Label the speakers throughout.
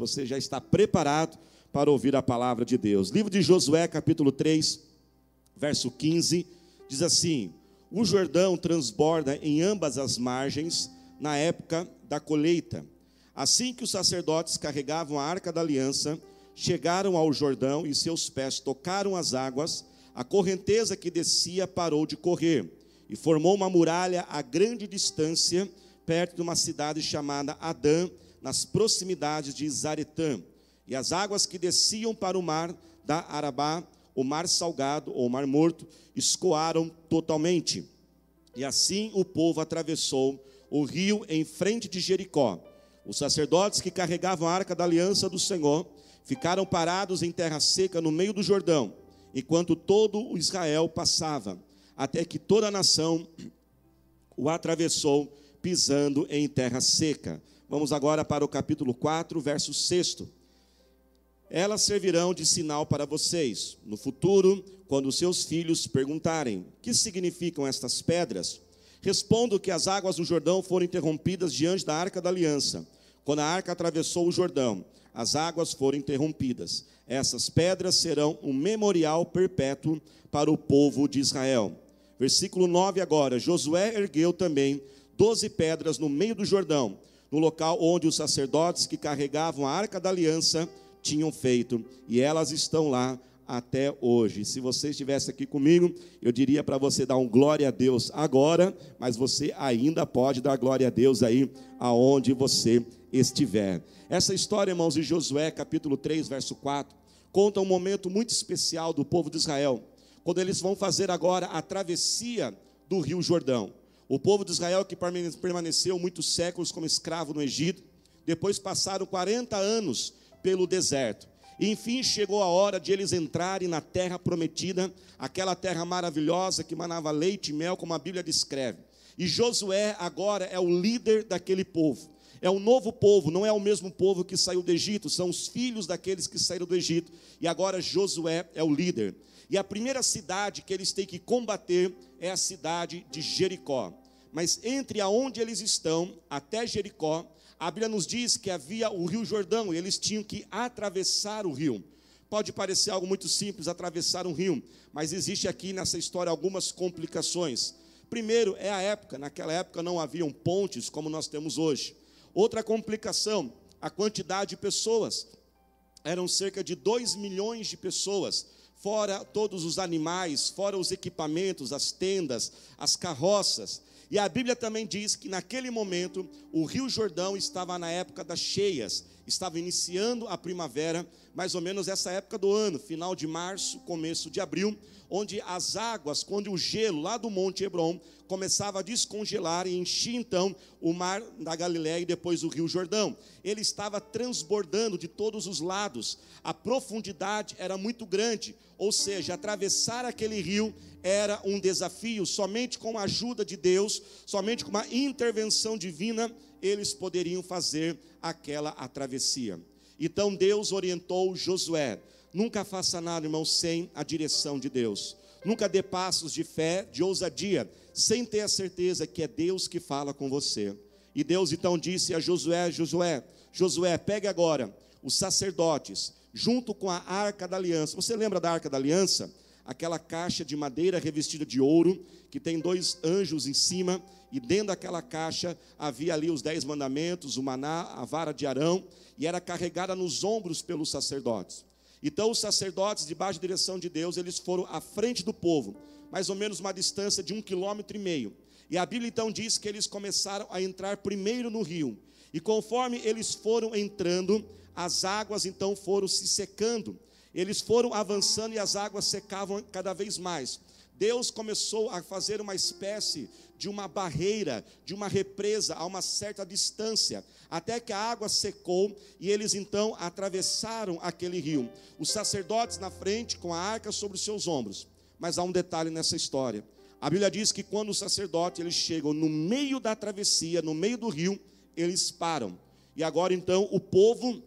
Speaker 1: Você já está preparado para ouvir a palavra de Deus. Livro de Josué, capítulo 3, verso 15, diz assim: O Jordão transborda em ambas as margens na época da colheita. Assim que os sacerdotes carregavam a arca da aliança, chegaram ao Jordão e seus pés tocaram as águas, a correnteza que descia parou de correr e formou uma muralha a grande distância, perto de uma cidade chamada Adã nas proximidades de Zaretã. E as águas que desciam para o mar da Arabá, o mar salgado ou mar morto, escoaram totalmente. E assim o povo atravessou o rio em frente de Jericó. Os sacerdotes que carregavam a arca da aliança do Senhor ficaram parados em terra seca no meio do Jordão, enquanto todo o Israel passava, até que toda a nação o atravessou pisando em terra seca. Vamos agora para o capítulo 4, verso 6. Elas servirão de sinal para vocês. No futuro, quando seus filhos perguntarem: que significam estas pedras? Respondo que as águas do Jordão foram interrompidas diante da arca da aliança. Quando a arca atravessou o Jordão, as águas foram interrompidas. Essas pedras serão um memorial perpétuo para o povo de Israel. Versículo 9 agora: Josué ergueu também doze pedras no meio do Jordão no local onde os sacerdotes que carregavam a arca da aliança tinham feito, e elas estão lá até hoje. Se você estivesse aqui comigo, eu diria para você dar um glória a Deus agora, mas você ainda pode dar glória a Deus aí aonde você estiver. Essa história, irmãos, de Josué, capítulo 3, verso 4, conta um momento muito especial do povo de Israel, quando eles vão fazer agora a travessia do Rio Jordão. O povo de Israel que permaneceu muitos séculos como escravo no Egito, depois passaram 40 anos pelo deserto. Enfim, chegou a hora de eles entrarem na terra prometida, aquela terra maravilhosa que manava leite e mel, como a Bíblia descreve. E Josué agora é o líder daquele povo. É um novo povo, não é o mesmo povo que saiu do Egito, são os filhos daqueles que saíram do Egito. E agora Josué é o líder. E a primeira cidade que eles têm que combater é a cidade de Jericó. Mas entre aonde eles estão até Jericó, a Bíblia nos diz que havia o Rio Jordão e eles tinham que atravessar o rio. Pode parecer algo muito simples atravessar um rio, mas existe aqui nessa história algumas complicações. Primeiro é a época, naquela época não haviam pontes como nós temos hoje. Outra complicação, a quantidade de pessoas. Eram cerca de 2 milhões de pessoas fora todos os animais, fora os equipamentos, as tendas, as carroças. E a Bíblia também diz que naquele momento o Rio Jordão estava na época das cheias, estava iniciando a primavera, mais ou menos essa época do ano, final de março, começo de abril, onde as águas, quando o gelo lá do Monte Hebron começava a descongelar e enchia então o mar da Galiléia e depois o Rio Jordão. Ele estava transbordando de todos os lados, a profundidade era muito grande, ou seja, atravessar aquele rio era um desafio, somente com a ajuda de Deus, somente com uma intervenção divina, eles poderiam fazer aquela travessia. Então Deus orientou Josué: nunca faça nada, irmão, sem a direção de Deus. Nunca dê passos de fé, de ousadia, sem ter a certeza que é Deus que fala com você. E Deus então disse a Josué: Josué, Josué, pegue agora os sacerdotes, junto com a arca da aliança. Você lembra da arca da aliança? Aquela caixa de madeira revestida de ouro, que tem dois anjos em cima, e dentro daquela caixa havia ali os dez mandamentos, o maná, a vara de Arão, e era carregada nos ombros pelos sacerdotes. Então os sacerdotes, debaixo da direção de Deus, eles foram à frente do povo, mais ou menos uma distância de um quilômetro e meio. E a Bíblia então diz que eles começaram a entrar primeiro no rio. E conforme eles foram entrando, as águas então foram se secando. Eles foram avançando e as águas secavam cada vez mais. Deus começou a fazer uma espécie de uma barreira, de uma represa a uma certa distância, até que a água secou e eles então atravessaram aquele rio. Os sacerdotes na frente com a arca sobre os seus ombros. Mas há um detalhe nessa história. A Bíblia diz que quando os sacerdotes eles chegam no meio da travessia, no meio do rio, eles param. E agora então o povo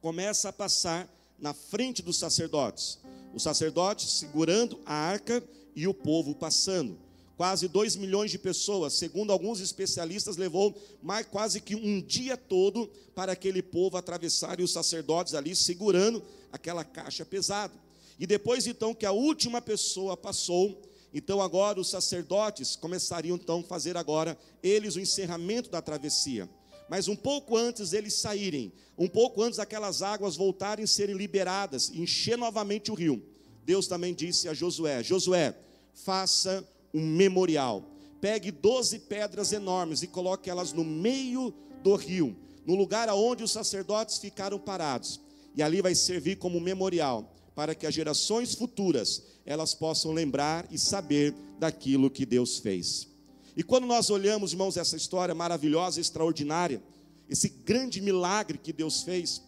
Speaker 1: começa a passar na frente dos sacerdotes. Os sacerdotes segurando a arca e o povo passando. quase 2 milhões de pessoas, segundo alguns especialistas, levou mais quase que um dia todo para aquele povo atravessar e os sacerdotes ali segurando aquela caixa pesada. E depois então que a última pessoa passou, então agora os sacerdotes começariam então a fazer agora eles o encerramento da travessia. Mas um pouco antes deles saírem, um pouco antes daquelas águas voltarem a serem liberadas, encher novamente o rio, Deus também disse a Josué: Josué, faça um memorial. Pegue doze pedras enormes e coloque elas no meio do rio, no lugar aonde os sacerdotes ficaram parados. E ali vai servir como memorial para que as gerações futuras elas possam lembrar e saber daquilo que Deus fez. E quando nós olhamos, irmãos, essa história maravilhosa, extraordinária, esse grande milagre que Deus fez,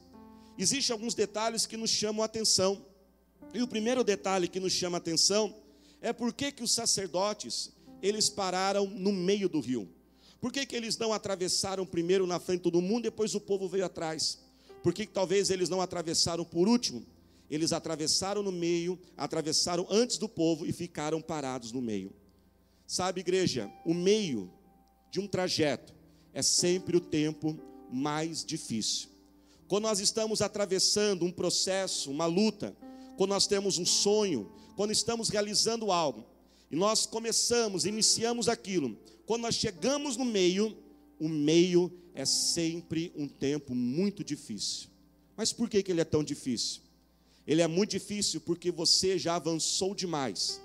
Speaker 1: existem alguns detalhes que nos chamam a atenção. E o primeiro detalhe que nos chama a atenção é por que, que os sacerdotes, eles pararam no meio do rio. Por que, que eles não atravessaram primeiro na frente do mundo, depois o povo veio atrás? Por que, que talvez eles não atravessaram por último? Eles atravessaram no meio, atravessaram antes do povo e ficaram parados no meio. Sabe, igreja, o meio de um trajeto é sempre o tempo mais difícil. Quando nós estamos atravessando um processo, uma luta, quando nós temos um sonho, quando estamos realizando algo, e nós começamos, iniciamos aquilo, quando nós chegamos no meio, o meio é sempre um tempo muito difícil. Mas por que, que ele é tão difícil? Ele é muito difícil porque você já avançou demais,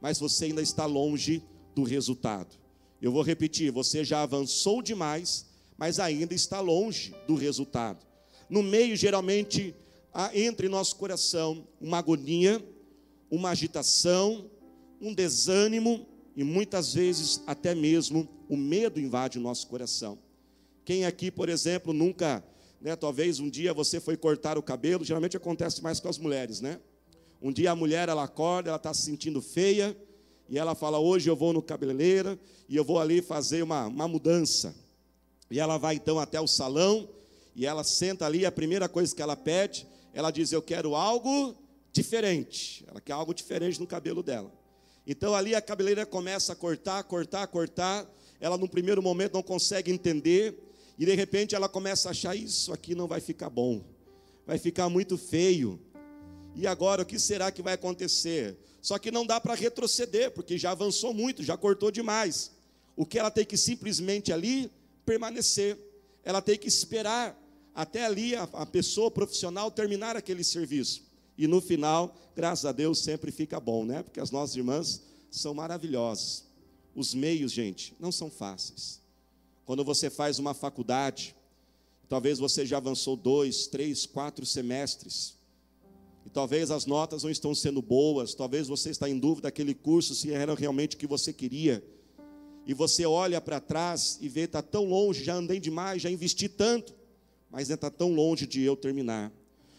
Speaker 1: mas você ainda está longe do resultado. Eu vou repetir: você já avançou demais, mas ainda está longe do resultado. No meio, geralmente, há entre nosso coração uma agonia, uma agitação, um desânimo e muitas vezes até mesmo o medo invade o nosso coração. Quem aqui, por exemplo, nunca, né, talvez um dia você foi cortar o cabelo, geralmente acontece mais com as mulheres, né? Um dia a mulher ela acorda, ela está se sentindo feia, e ela fala: Hoje eu vou no cabeleireiro e eu vou ali fazer uma, uma mudança. E ela vai então até o salão e ela senta ali. A primeira coisa que ela pede, ela diz: Eu quero algo diferente. Ela quer algo diferente no cabelo dela. Então ali a cabeleireira começa a cortar, cortar, cortar. Ela no primeiro momento não consegue entender. E de repente ela começa a achar: Isso aqui não vai ficar bom. Vai ficar muito feio. E agora o que será que vai acontecer? Só que não dá para retroceder, porque já avançou muito, já cortou demais. O que ela tem que simplesmente ali permanecer. Ela tem que esperar até ali a, a pessoa profissional terminar aquele serviço. E no final, graças a Deus, sempre fica bom, né? Porque as nossas irmãs são maravilhosas. Os meios, gente, não são fáceis. Quando você faz uma faculdade, talvez você já avançou dois, três, quatro semestres. E talvez as notas não estão sendo boas, talvez você está em dúvida daquele curso se era realmente o que você queria. E você olha para trás e vê está tão longe, já andei demais, já investi tanto, mas está tão longe de eu terminar.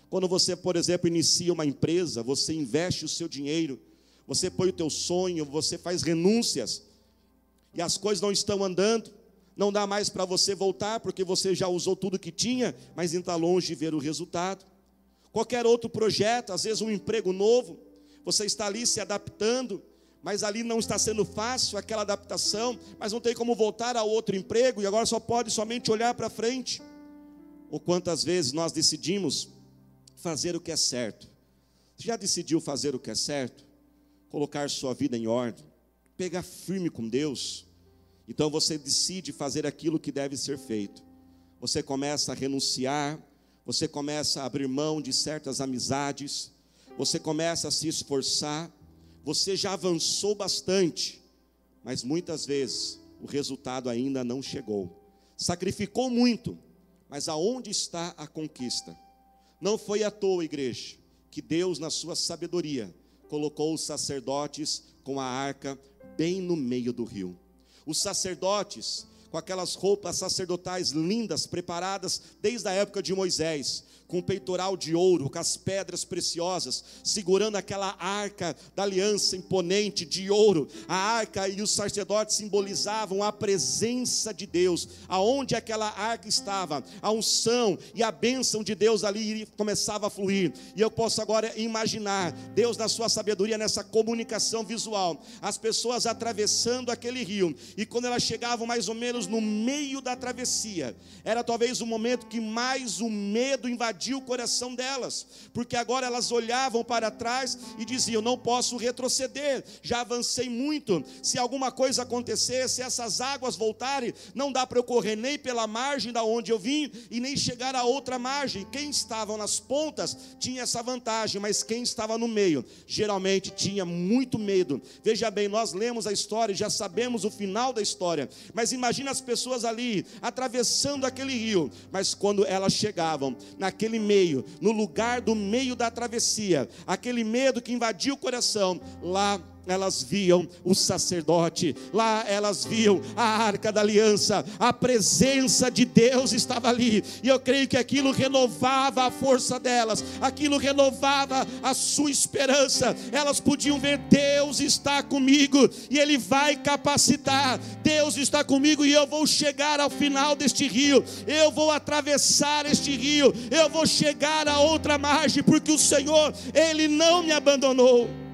Speaker 1: Quando você, por exemplo, inicia uma empresa, você investe o seu dinheiro, você põe o teu sonho, você faz renúncias, e as coisas não estão andando, não dá mais para você voltar, porque você já usou tudo que tinha, mas ainda está longe de ver o resultado qualquer outro projeto, às vezes um emprego novo, você está ali se adaptando, mas ali não está sendo fácil aquela adaptação, mas não tem como voltar a outro emprego e agora só pode somente olhar para frente. Ou quantas vezes nós decidimos fazer o que é certo? Você já decidiu fazer o que é certo? Colocar sua vida em ordem, pegar firme com Deus. Então você decide fazer aquilo que deve ser feito. Você começa a renunciar você começa a abrir mão de certas amizades, você começa a se esforçar, você já avançou bastante, mas muitas vezes o resultado ainda não chegou. Sacrificou muito, mas aonde está a conquista? Não foi à toa, igreja, que Deus, na sua sabedoria, colocou os sacerdotes com a arca bem no meio do rio. Os sacerdotes com aquelas roupas sacerdotais lindas, preparadas desde a época de Moisés. Com peitoral de ouro, com as pedras preciosas, segurando aquela arca da aliança imponente de ouro. A arca e os sacerdotes simbolizavam a presença de Deus. Aonde aquela arca estava, a unção e a bênção de Deus ali começava a fluir. E eu posso agora imaginar Deus na sua sabedoria nessa comunicação visual, as pessoas atravessando aquele rio e quando elas chegavam mais ou menos no meio da travessia, era talvez o momento que mais o medo invadiu o coração delas, porque agora elas olhavam para trás e diziam: Não posso retroceder, já avancei muito. Se alguma coisa acontecer, se essas águas voltarem, não dá para eu correr nem pela margem da onde eu vim e nem chegar a outra margem. Quem estava nas pontas tinha essa vantagem, mas quem estava no meio geralmente tinha muito medo. Veja bem, nós lemos a história e já sabemos o final da história, mas imagina as pessoas ali atravessando aquele rio, mas quando elas chegavam naquele meio, no lugar do meio da travessia, aquele medo que invadiu o coração, lá elas viam o sacerdote, lá elas viam a arca da aliança, a presença de Deus estava ali, e eu creio que aquilo renovava a força delas, aquilo renovava a sua esperança, elas podiam ver: Deus está comigo, e Ele vai capacitar, Deus está comigo, e eu vou chegar ao final deste rio, eu vou atravessar este rio, eu vou chegar a outra margem, porque o Senhor, Ele não me abandonou.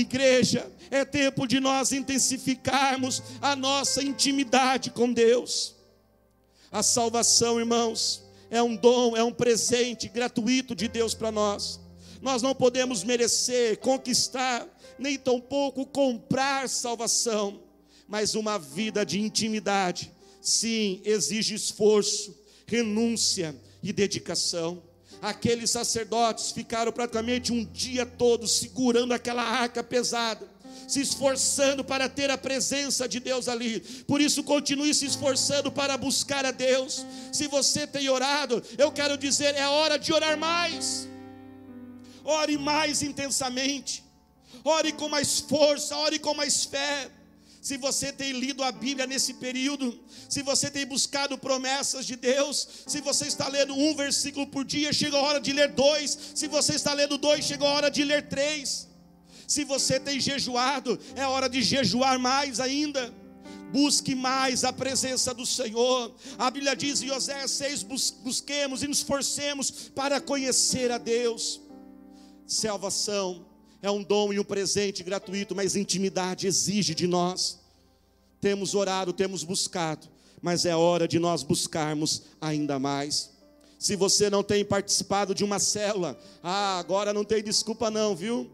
Speaker 1: Igreja, é tempo de nós intensificarmos a nossa intimidade com Deus. A salvação, irmãos, é um dom, é um presente gratuito de Deus para nós. Nós não podemos merecer, conquistar, nem tampouco comprar salvação, mas uma vida de intimidade, sim, exige esforço, renúncia e dedicação. Aqueles sacerdotes ficaram praticamente um dia todo segurando aquela arca pesada, se esforçando para ter a presença de Deus ali. Por isso, continue se esforçando para buscar a Deus. Se você tem orado, eu quero dizer, é hora de orar mais. Ore mais intensamente. Ore com mais força, ore com mais fé se você tem lido a Bíblia nesse período, se você tem buscado promessas de Deus, se você está lendo um versículo por dia, chega a hora de ler dois, se você está lendo dois, chega a hora de ler três. Se você tem jejuado, é hora de jejuar mais ainda. Busque mais a presença do Senhor. A Bíblia diz em Oséias 6: busquemos e nos forcemos para conhecer a Deus. Salvação é um dom e um presente gratuito, mas intimidade exige de nós. Temos orado, temos buscado, mas é hora de nós buscarmos ainda mais. Se você não tem participado de uma célula, ah, agora não tem desculpa não, viu?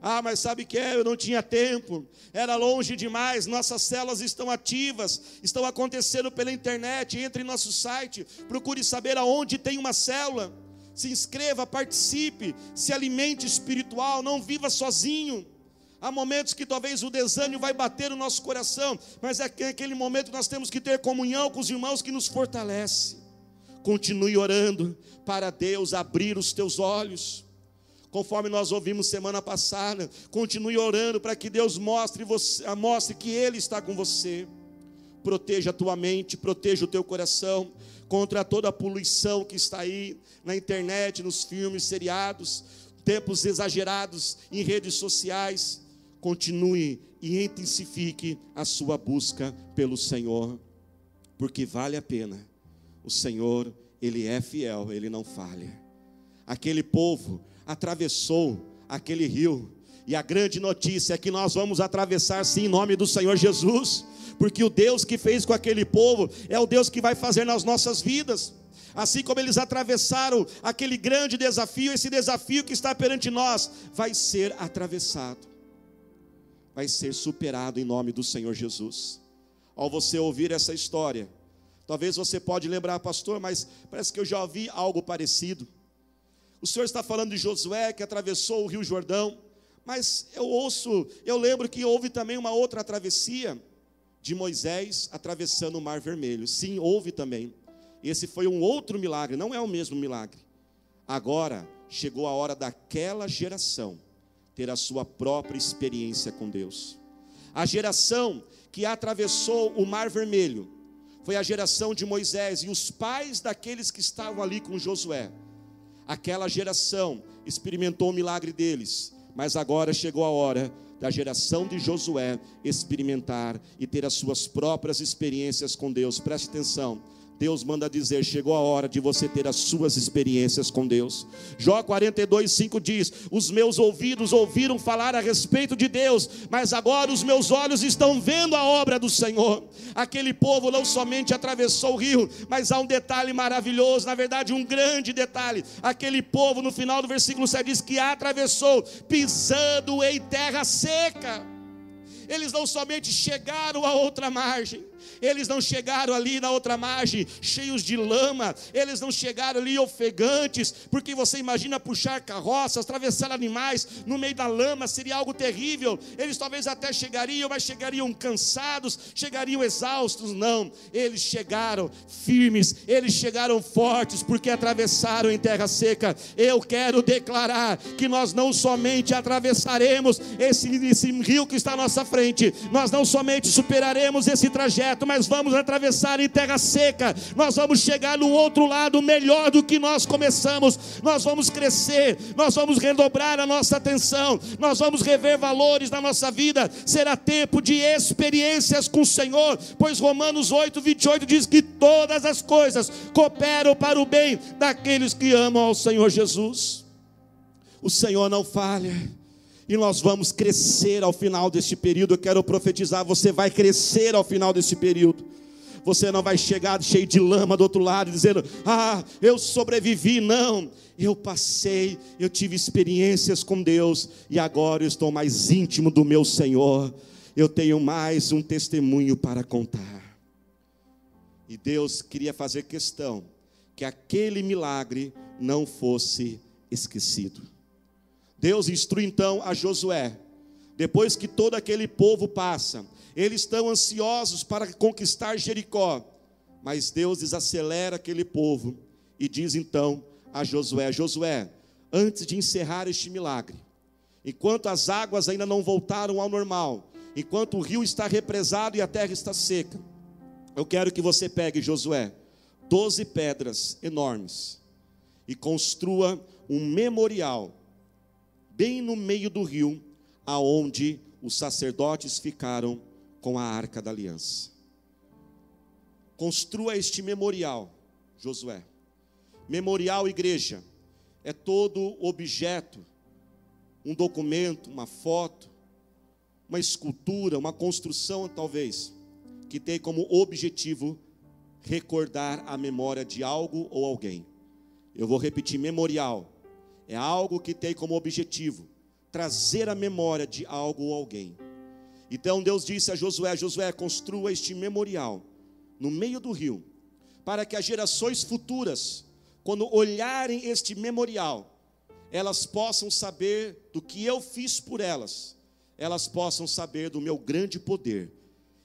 Speaker 1: Ah, mas sabe que é? Eu não tinha tempo, era longe demais. Nossas células estão ativas, estão acontecendo pela internet. Entre em nosso site, procure saber aonde tem uma célula se inscreva, participe, se alimente espiritual, não viva sozinho. Há momentos que talvez o desânimo vai bater no nosso coração, mas é aquele momento que nós temos que ter comunhão com os irmãos que nos fortalece. Continue orando para Deus abrir os teus olhos. Conforme nós ouvimos semana passada, continue orando para que Deus mostre, você, mostre que Ele está com você. Proteja a tua mente, proteja o teu coração contra toda a poluição que está aí na internet, nos filmes, seriados, tempos exagerados em redes sociais. Continue e intensifique a sua busca pelo Senhor, porque vale a pena. O Senhor, Ele é fiel, Ele não falha. Aquele povo atravessou aquele rio, e a grande notícia é que nós vamos atravessar sim em nome do Senhor Jesus porque o Deus que fez com aquele povo é o Deus que vai fazer nas nossas vidas. Assim como eles atravessaram aquele grande desafio, esse desafio que está perante nós vai ser atravessado, vai ser superado em nome do Senhor Jesus. Ao você ouvir essa história, talvez você pode lembrar, pastor, mas parece que eu já ouvi algo parecido. O Senhor está falando de Josué que atravessou o Rio Jordão, mas eu ouço, eu lembro que houve também uma outra travessia de Moisés atravessando o Mar Vermelho. Sim, houve também. Esse foi um outro milagre, não é o mesmo milagre. Agora chegou a hora daquela geração ter a sua própria experiência com Deus. A geração que atravessou o Mar Vermelho foi a geração de Moisés e os pais daqueles que estavam ali com Josué. Aquela geração experimentou o milagre deles, mas agora chegou a hora da geração de Josué experimentar e ter as suas próprias experiências com Deus. Preste atenção. Deus manda dizer: chegou a hora de você ter as suas experiências com Deus. Jó 42, 5 diz: Os meus ouvidos ouviram falar a respeito de Deus, mas agora os meus olhos estão vendo a obra do Senhor. Aquele povo não somente atravessou o rio, mas há um detalhe maravilhoso, na verdade, um grande detalhe. Aquele povo, no final do versículo 7, diz que atravessou pisando em terra seca. Eles não somente chegaram a outra margem, eles não chegaram ali na outra margem cheios de lama, eles não chegaram ali ofegantes, porque você imagina puxar carroças, atravessar animais no meio da lama, seria algo terrível. Eles talvez até chegariam, mas chegariam cansados, chegariam exaustos. Não, eles chegaram firmes, eles chegaram fortes, porque atravessaram em terra seca. Eu quero declarar que nós não somente atravessaremos esse, esse rio que está à nossa frente, nós não somente superaremos esse trajeto, mas vamos atravessar em terra seca, nós vamos chegar no outro lado melhor do que nós começamos, nós vamos crescer, nós vamos redobrar a nossa atenção, nós vamos rever valores na nossa vida, será tempo de experiências com o Senhor, pois Romanos 8, 28 diz que todas as coisas cooperam para o bem daqueles que amam ao Senhor Jesus. O Senhor não falha e nós vamos crescer ao final deste período. Eu quero profetizar: você vai crescer ao final desse período. Você não vai chegar cheio de lama do outro lado, dizendo: Ah, eu sobrevivi. Não, eu passei, eu tive experiências com Deus, e agora eu estou mais íntimo do meu Senhor. Eu tenho mais um testemunho para contar. E Deus queria fazer questão que aquele milagre não fosse esquecido. Deus instrui então a Josué, depois que todo aquele povo passa, eles estão ansiosos para conquistar Jericó, mas Deus desacelera aquele povo e diz então a Josué: Josué, antes de encerrar este milagre, enquanto as águas ainda não voltaram ao normal, enquanto o rio está represado e a terra está seca, eu quero que você pegue, Josué, doze pedras enormes e construa um memorial bem no meio do rio, aonde os sacerdotes ficaram com a arca da aliança. Construa este memorial, Josué. Memorial igreja é todo objeto, um documento, uma foto, uma escultura, uma construção talvez, que tem como objetivo recordar a memória de algo ou alguém. Eu vou repetir: memorial é algo que tem como objetivo trazer a memória de algo ou alguém. Então Deus disse a Josué: Josué, construa este memorial no meio do rio, para que as gerações futuras, quando olharem este memorial, elas possam saber do que eu fiz por elas, elas possam saber do meu grande poder.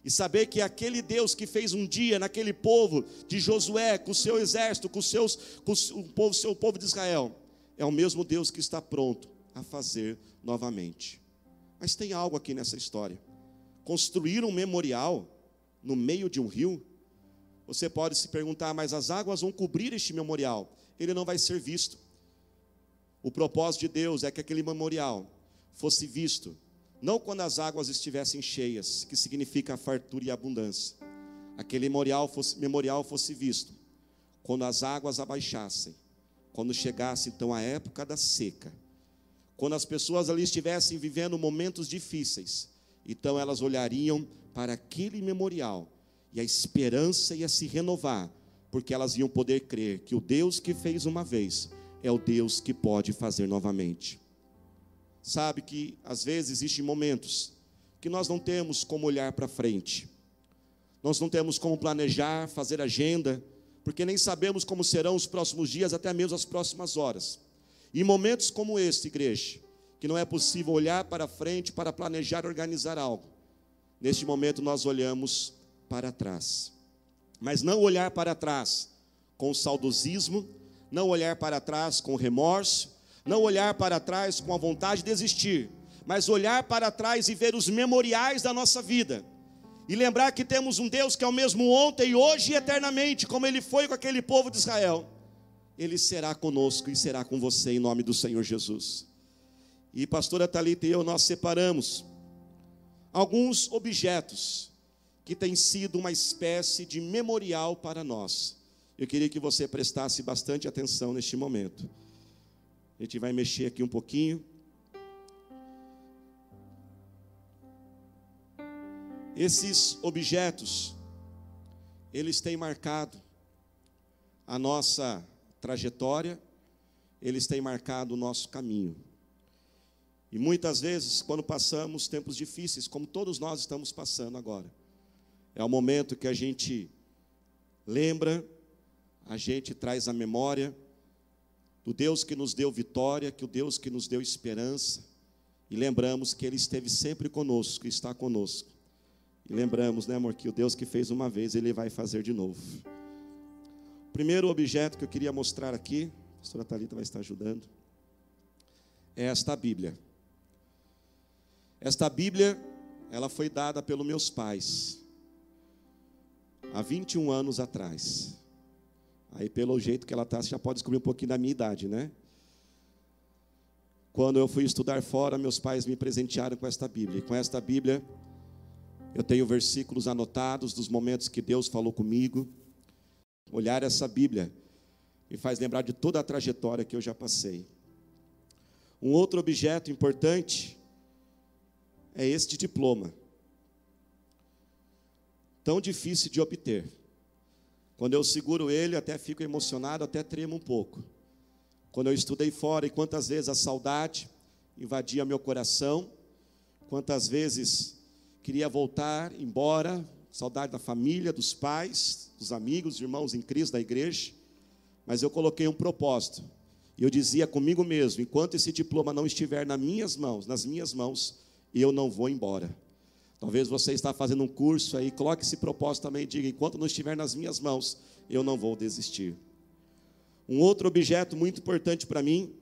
Speaker 1: E saber que aquele Deus que fez um dia naquele povo de Josué, com o seu exército, com, seus, com o povo, seu povo de Israel, é o mesmo Deus que está pronto a fazer novamente. Mas tem algo aqui nessa história. Construir um memorial no meio de um rio, você pode se perguntar, mas as águas vão cobrir este memorial, ele não vai ser visto. O propósito de Deus é que aquele memorial fosse visto, não quando as águas estivessem cheias, que significa fartura e abundância. Aquele memorial fosse, memorial fosse visto quando as águas abaixassem quando chegasse então a época da seca, quando as pessoas ali estivessem vivendo momentos difíceis, então elas olhariam para aquele memorial e a esperança ia se renovar, porque elas iam poder crer que o Deus que fez uma vez é o Deus que pode fazer novamente. Sabe que às vezes existem momentos que nós não temos como olhar para frente, nós não temos como planejar, fazer agenda, porque nem sabemos como serão os próximos dias, até mesmo as próximas horas. Em momentos como este, igreja, que não é possível olhar para frente para planejar, organizar algo. Neste momento nós olhamos para trás. Mas não olhar para trás com saudosismo, não olhar para trás com remorso, não olhar para trás com a vontade de desistir, mas olhar para trás e ver os memoriais da nossa vida e lembrar que temos um Deus que é o mesmo ontem, hoje e eternamente, como ele foi com aquele povo de Israel. Ele será conosco e será com você em nome do Senhor Jesus. E pastora Talita e eu nós separamos alguns objetos que têm sido uma espécie de memorial para nós. Eu queria que você prestasse bastante atenção neste momento. A gente vai mexer aqui um pouquinho. Esses objetos, eles têm marcado a nossa trajetória, eles têm marcado o nosso caminho. E muitas vezes, quando passamos tempos difíceis, como todos nós estamos passando agora, é o momento que a gente lembra, a gente traz a memória do Deus que nos deu vitória, que o Deus que nos deu esperança, e lembramos que Ele esteve sempre conosco, está conosco. E lembramos, né, amor, que o Deus que fez uma vez, Ele vai fazer de novo. O primeiro objeto que eu queria mostrar aqui, a pastora Thalita vai estar ajudando, é esta Bíblia. Esta Bíblia, ela foi dada pelos meus pais, há 21 anos atrás. Aí, pelo jeito que ela está, você já pode descobrir um pouquinho da minha idade, né? Quando eu fui estudar fora, meus pais me presentearam com esta Bíblia. E com esta Bíblia, eu tenho versículos anotados dos momentos que Deus falou comigo. Olhar essa Bíblia me faz lembrar de toda a trajetória que eu já passei. Um outro objeto importante é este diploma. Tão difícil de obter. Quando eu seguro ele, até fico emocionado, até tremo um pouco. Quando eu estudei fora, e quantas vezes a saudade invadia meu coração, quantas vezes queria voltar embora, saudade da família, dos pais, dos amigos, irmãos em Cristo, da igreja, mas eu coloquei um propósito. E eu dizia comigo mesmo: enquanto esse diploma não estiver nas minhas mãos, nas minhas mãos, eu não vou embora. Talvez você está fazendo um curso aí, coloque esse propósito também e diga: enquanto não estiver nas minhas mãos, eu não vou desistir. Um outro objeto muito importante para mim,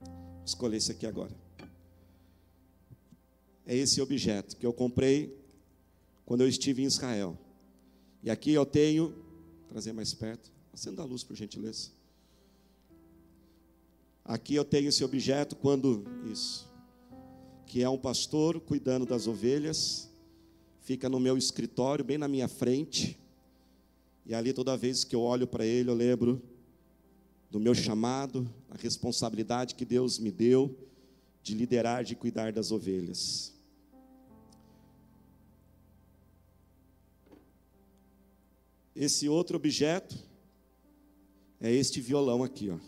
Speaker 1: vou escolher esse aqui agora é esse objeto que eu comprei quando eu estive em Israel. E aqui eu tenho, trazer mais perto, acenda a luz por gentileza. Aqui eu tenho esse objeto quando isso, que é um pastor cuidando das ovelhas, fica no meu escritório, bem na minha frente. E ali toda vez que eu olho para ele, eu lembro do meu chamado, a responsabilidade que Deus me deu de liderar, de cuidar das ovelhas. Esse outro objeto é este violão aqui, ó.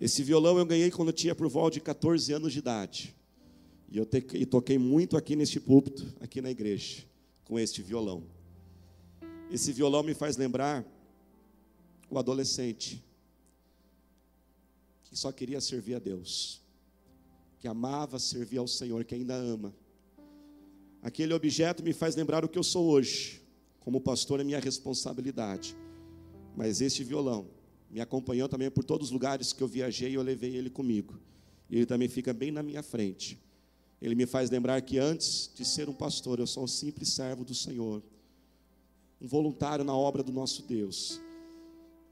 Speaker 1: Esse violão eu ganhei quando eu tinha por volta de 14 anos de idade. E eu te, e toquei muito aqui neste púlpito, aqui na igreja, com este violão. Esse violão me faz lembrar o adolescente que só queria servir a Deus, que amava servir ao Senhor, que ainda ama. Aquele objeto me faz lembrar o que eu sou hoje. Como pastor é minha responsabilidade. Mas este violão me acompanhou também por todos os lugares que eu viajei e eu levei ele comigo. E ele também fica bem na minha frente. Ele me faz lembrar que antes de ser um pastor, eu sou um simples servo do Senhor, um voluntário na obra do nosso Deus.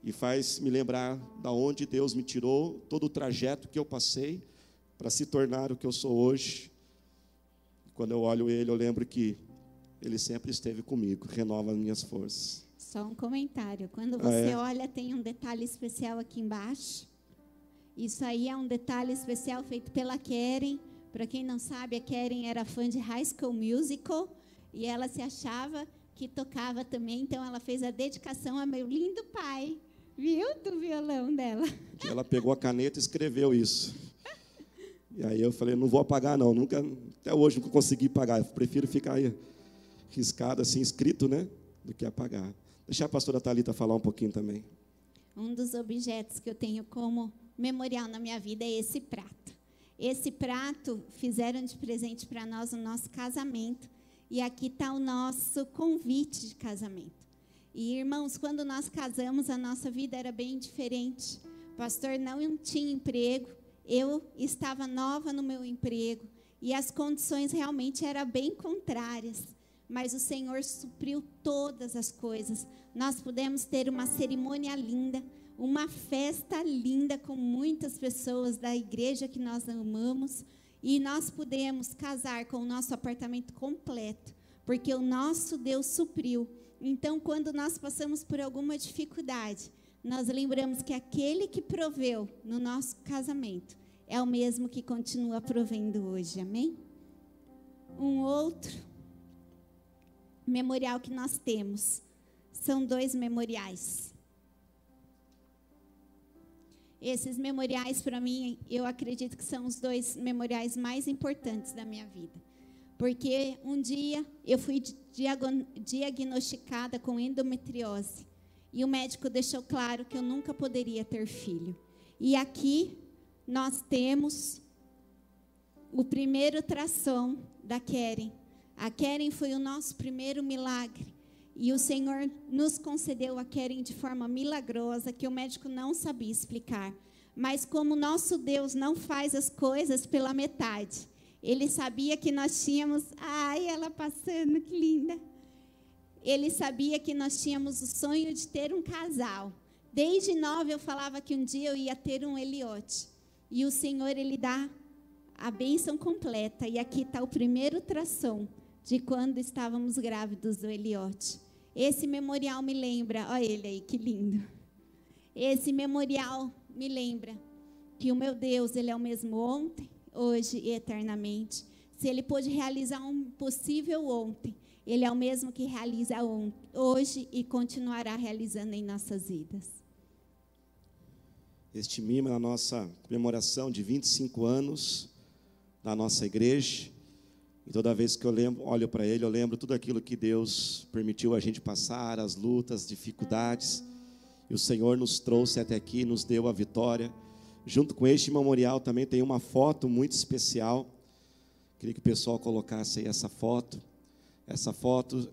Speaker 1: E faz me lembrar da onde Deus me tirou, todo o trajeto que eu passei para se tornar o que eu sou hoje. Quando eu olho ele, eu lembro que ele sempre esteve comigo, renova as minhas forças.
Speaker 2: Só um comentário. Quando ah, você ah, é? olha, tem um detalhe especial aqui embaixo. Isso aí é um detalhe especial feito pela Keren. Para quem não sabe, a Keren era fã de High School Musical e ela se achava que tocava também, então ela fez a dedicação a meu lindo pai, viu, do violão dela.
Speaker 1: Ela pegou a caneta e escreveu isso. E aí eu falei, não vou apagar não, nunca, até hoje nunca consegui pagar, eu prefiro ficar aí riscado, assim, escrito, né? Do que apagar. Deixar a pastora Thalita falar um pouquinho também.
Speaker 2: Um dos objetos que eu tenho como memorial na minha vida é esse prato. Esse prato fizeram de presente para nós no nosso casamento. E aqui está o nosso convite de casamento. E irmãos, quando nós casamos, a nossa vida era bem diferente. O pastor não tinha emprego, eu estava nova no meu emprego e as condições realmente eram bem contrárias mas o Senhor supriu todas as coisas. Nós pudemos ter uma cerimônia linda, uma festa linda com muitas pessoas da igreja que nós amamos e nós pudemos casar com o nosso apartamento completo, porque o nosso Deus supriu. Então, quando nós passamos por alguma dificuldade, nós lembramos que aquele que proveu no nosso casamento é o mesmo que continua provendo hoje. Amém? Um outro memorial que nós temos são dois memoriais. Esses memoriais, para mim, eu acredito que são os dois memoriais mais importantes da minha vida. Porque um dia eu fui diagnosticada com endometriose. E o médico deixou claro que eu nunca poderia ter filho. E aqui nós temos o primeiro tração da Keren. A Keren foi o nosso primeiro milagre. E o Senhor nos concedeu a Keren de forma milagrosa, que o médico não sabia explicar. Mas como nosso Deus não faz as coisas pela metade, ele sabia que nós tínhamos. Ai, ela passando, que linda. Ele sabia que nós tínhamos o sonho de ter um casal. Desde nove eu falava que um dia eu ia ter um Eliote. E o Senhor, Ele dá a bênção completa. E aqui está o primeiro tração de quando estávamos grávidos do Eliote. Esse memorial me lembra, olha ele aí, que lindo. Esse memorial me lembra que o meu Deus, ele é o mesmo ontem, hoje e eternamente. Se ele pôde realizar um possível ontem, ele é o mesmo que realiza hoje e continuará realizando em nossas vidas.
Speaker 1: Este mimo é a nossa comemoração de 25 anos da nossa igreja. E toda vez que eu lembro, olho para ele, eu lembro tudo aquilo que Deus permitiu a gente passar, as lutas, as dificuldades. E o Senhor nos trouxe até aqui, nos deu a vitória. Junto com este memorial também tem uma foto muito especial. Queria que o pessoal colocasse aí essa foto. Essa foto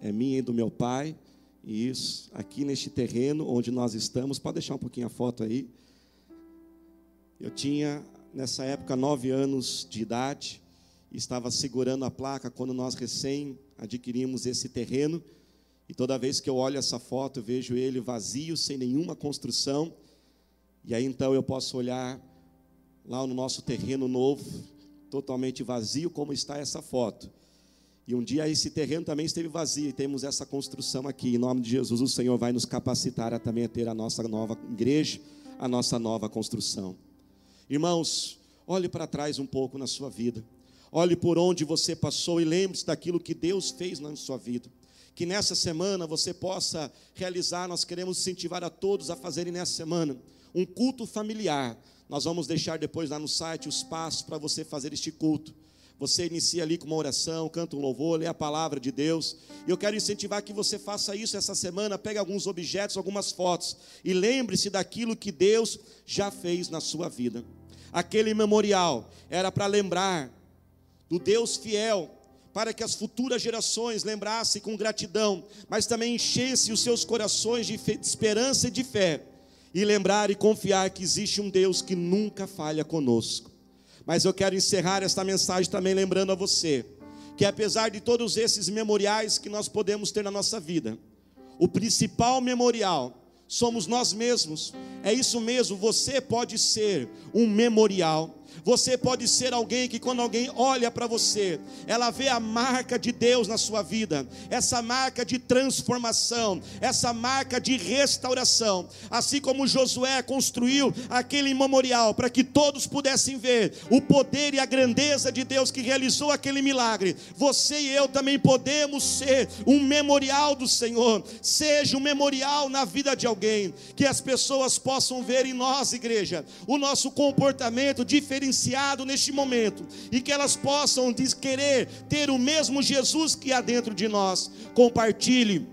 Speaker 1: é minha e do meu pai. E isso, aqui neste terreno onde nós estamos. Pode deixar um pouquinho a foto aí. Eu tinha, nessa época, nove anos de idade estava segurando a placa quando nós recém adquirimos esse terreno. E toda vez que eu olho essa foto, eu vejo ele vazio, sem nenhuma construção. E aí então eu posso olhar lá no nosso terreno novo, totalmente vazio, como está essa foto. E um dia esse terreno também esteve vazio e temos essa construção aqui. Em nome de Jesus, o Senhor vai nos capacitar a também a ter a nossa nova igreja, a nossa nova construção. Irmãos, olhe para trás um pouco na sua vida. Olhe por onde você passou e lembre-se daquilo que Deus fez na sua vida. Que nessa semana você possa realizar, nós queremos incentivar a todos a fazerem nessa semana um culto familiar. Nós vamos deixar depois lá no site os passos para você fazer este culto. Você inicia ali com uma oração, canta um louvor, lê a palavra de Deus. E eu quero incentivar que você faça isso essa semana. Pegue alguns objetos, algumas fotos e lembre-se daquilo que Deus já fez na sua vida. Aquele memorial era para lembrar do Deus fiel, para que as futuras gerações lembrassem com gratidão, mas também enchessem os seus corações de, de esperança e de fé, e lembrar e confiar que existe um Deus que nunca falha conosco. Mas eu quero encerrar esta mensagem também lembrando a você que apesar de todos esses memoriais que nós podemos ter na nossa vida, o principal memorial somos nós mesmos. É isso mesmo, você pode ser um memorial você pode ser alguém que, quando alguém olha para você, ela vê a marca de Deus na sua vida, essa marca de transformação, essa marca de restauração. Assim como Josué construiu aquele memorial para que todos pudessem ver o poder e a grandeza de Deus que realizou aquele milagre, você e eu também podemos ser um memorial do Senhor. Seja um memorial na vida de alguém, que as pessoas possam ver em nós, igreja, o nosso comportamento diferenciado neste momento e que elas possam querer ter o mesmo Jesus que há dentro de nós. Compartilhe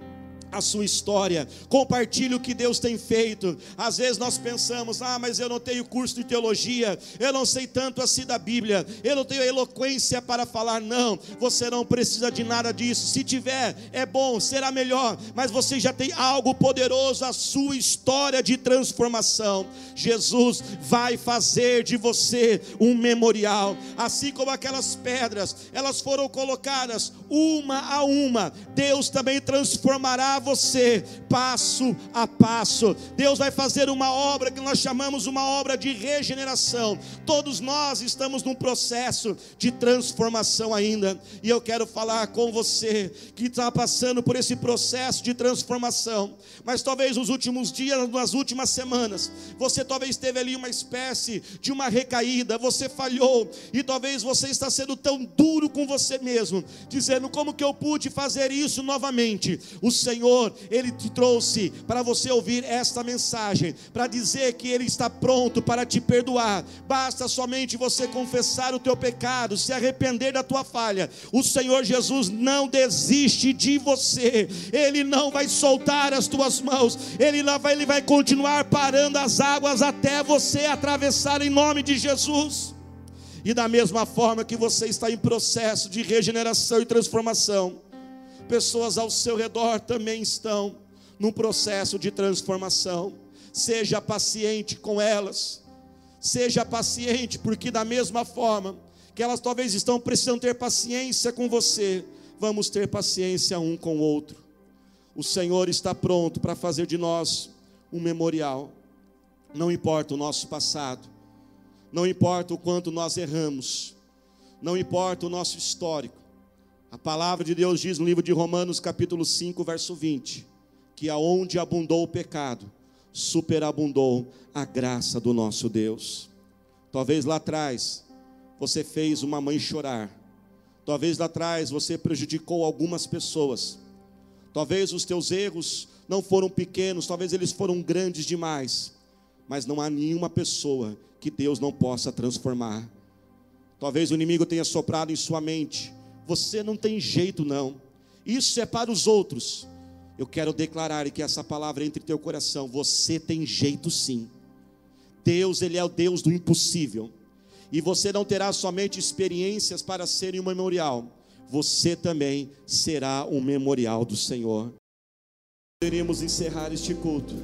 Speaker 1: a sua história, compartilhe o que Deus tem feito. Às vezes nós pensamos: ah, mas eu não tenho curso de teologia, eu não sei tanto assim da Bíblia, eu não tenho eloquência para falar. Não, você não precisa de nada disso. Se tiver, é bom, será melhor, mas você já tem algo poderoso, a sua história de transformação. Jesus vai fazer de você um memorial, assim como aquelas pedras, elas foram colocadas uma a uma, Deus também transformará você passo a passo. Deus vai fazer uma obra que nós chamamos uma obra de regeneração. Todos nós estamos num processo de transformação ainda, e eu quero falar com você que está passando por esse processo de transformação, mas talvez nos últimos dias, nas últimas semanas, você talvez teve ali uma espécie de uma recaída, você falhou, e talvez você está sendo tão duro com você mesmo, dizendo como que eu pude fazer isso novamente. O Senhor, Ele te trouxe para você ouvir esta mensagem, para dizer que Ele está pronto para te perdoar. Basta somente você confessar o teu pecado, se arrepender da tua falha. O Senhor Jesus não desiste de você. Ele não vai soltar as tuas mãos. Ele vai, ele vai continuar parando as águas até você atravessar em nome de Jesus. E da mesma forma que você está em processo de regeneração e transformação, pessoas ao seu redor também estão num processo de transformação. Seja paciente com elas. Seja paciente, porque da mesma forma que elas talvez estão precisando ter paciência com você, vamos ter paciência um com o outro. O Senhor está pronto para fazer de nós um memorial. Não importa o nosso passado, não importa o quanto nós erramos, não importa o nosso histórico. A palavra de Deus diz no livro de Romanos, capítulo 5, verso 20, que aonde abundou o pecado, superabundou a graça do nosso Deus. Talvez lá atrás você fez uma mãe chorar. Talvez lá atrás você prejudicou algumas pessoas. Talvez os teus erros não foram pequenos, talvez eles foram grandes demais. Mas não há nenhuma pessoa que Deus não possa transformar. Talvez o inimigo tenha soprado em sua mente: você não tem jeito, não. Isso é para os outros. Eu quero declarar que essa palavra entre teu coração: você tem jeito sim. Deus, Ele é o Deus do impossível. E você não terá somente experiências para serem um memorial, você também será um memorial do Senhor. Poderíamos encerrar este culto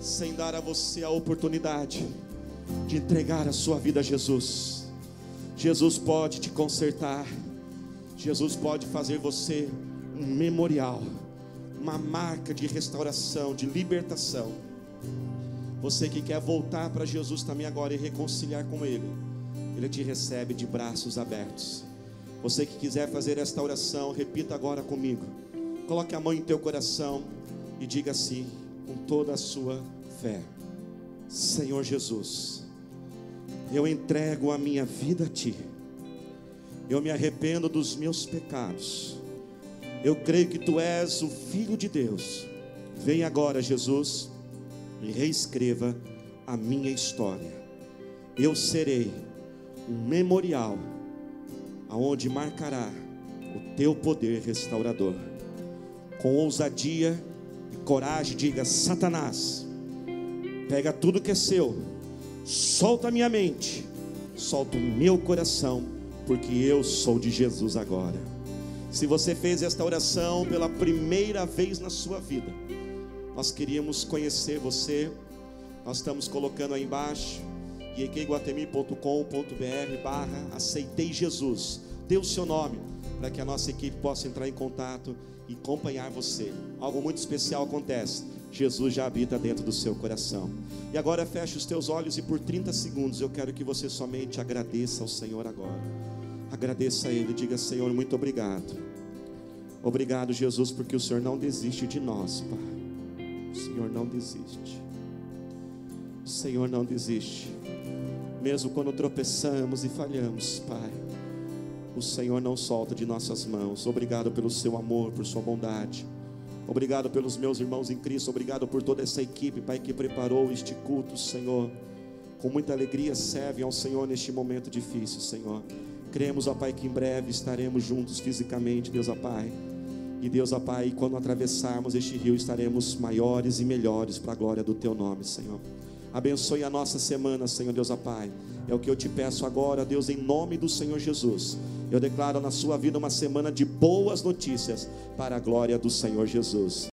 Speaker 1: sem dar a você a oportunidade de entregar a sua vida a Jesus. Jesus pode te consertar, Jesus pode fazer você um memorial, uma marca de restauração, de libertação. Você que quer voltar para Jesus também agora e reconciliar com Ele, Ele te recebe de braços abertos. Você que quiser fazer esta oração, repita agora comigo. Coloque a mão em teu coração e diga assim, com toda a sua fé: Senhor Jesus, eu entrego a minha vida a Ti. Eu me arrependo dos meus pecados. Eu creio que Tu és o Filho de Deus. Vem agora, Jesus e reescreva a minha história. Eu serei um memorial aonde marcará o teu poder restaurador. Com ousadia e coragem, diga: Satanás, pega tudo que é seu, solta a minha mente, solta o meu coração, porque eu sou de Jesus agora. Se você fez esta oração pela primeira vez na sua vida, nós queríamos conhecer você. Nós estamos colocando aí embaixo iequeguatemi.com.br barra aceitei Jesus. Dê o seu nome para que a nossa equipe possa entrar em contato e acompanhar você. Algo muito especial acontece. Jesus já habita dentro do seu coração. E agora feche os teus olhos e por 30 segundos eu quero que você somente agradeça ao Senhor agora. Agradeça a Ele, diga Senhor, muito obrigado. Obrigado, Jesus, porque o Senhor não desiste de nós, Pai. O Senhor não desiste. O Senhor não desiste. Mesmo quando tropeçamos e falhamos, Pai. O Senhor não solta de nossas mãos. Obrigado pelo seu amor, por sua bondade. Obrigado pelos meus irmãos em Cristo. Obrigado por toda essa equipe, Pai, que preparou este culto, Senhor. Com muita alegria servem ao Senhor neste momento difícil, Senhor. Cremos, ó Pai, que em breve estaremos juntos fisicamente, Deus, ó Pai. E Deus, ó Pai, quando atravessarmos este rio, estaremos maiores e melhores para a glória do Teu nome, Senhor. Abençoe a nossa semana, Senhor Deus, ó Pai. É o que eu te peço agora, Deus, em nome do Senhor Jesus. Eu declaro na sua vida uma semana de boas notícias para a glória do Senhor Jesus.